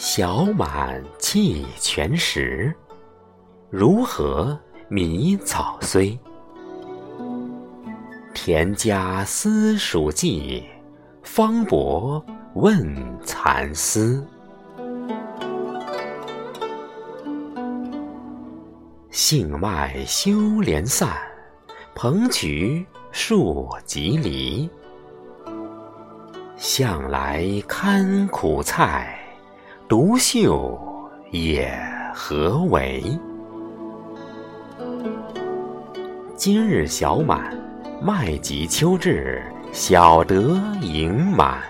小满气全时，如何迷草虽？田家私属计，方伯问蚕丝。杏麦休连散，蓬渠树几离。向来堪苦菜，独秀也何为？今日小满，麦及秋至，小得盈满。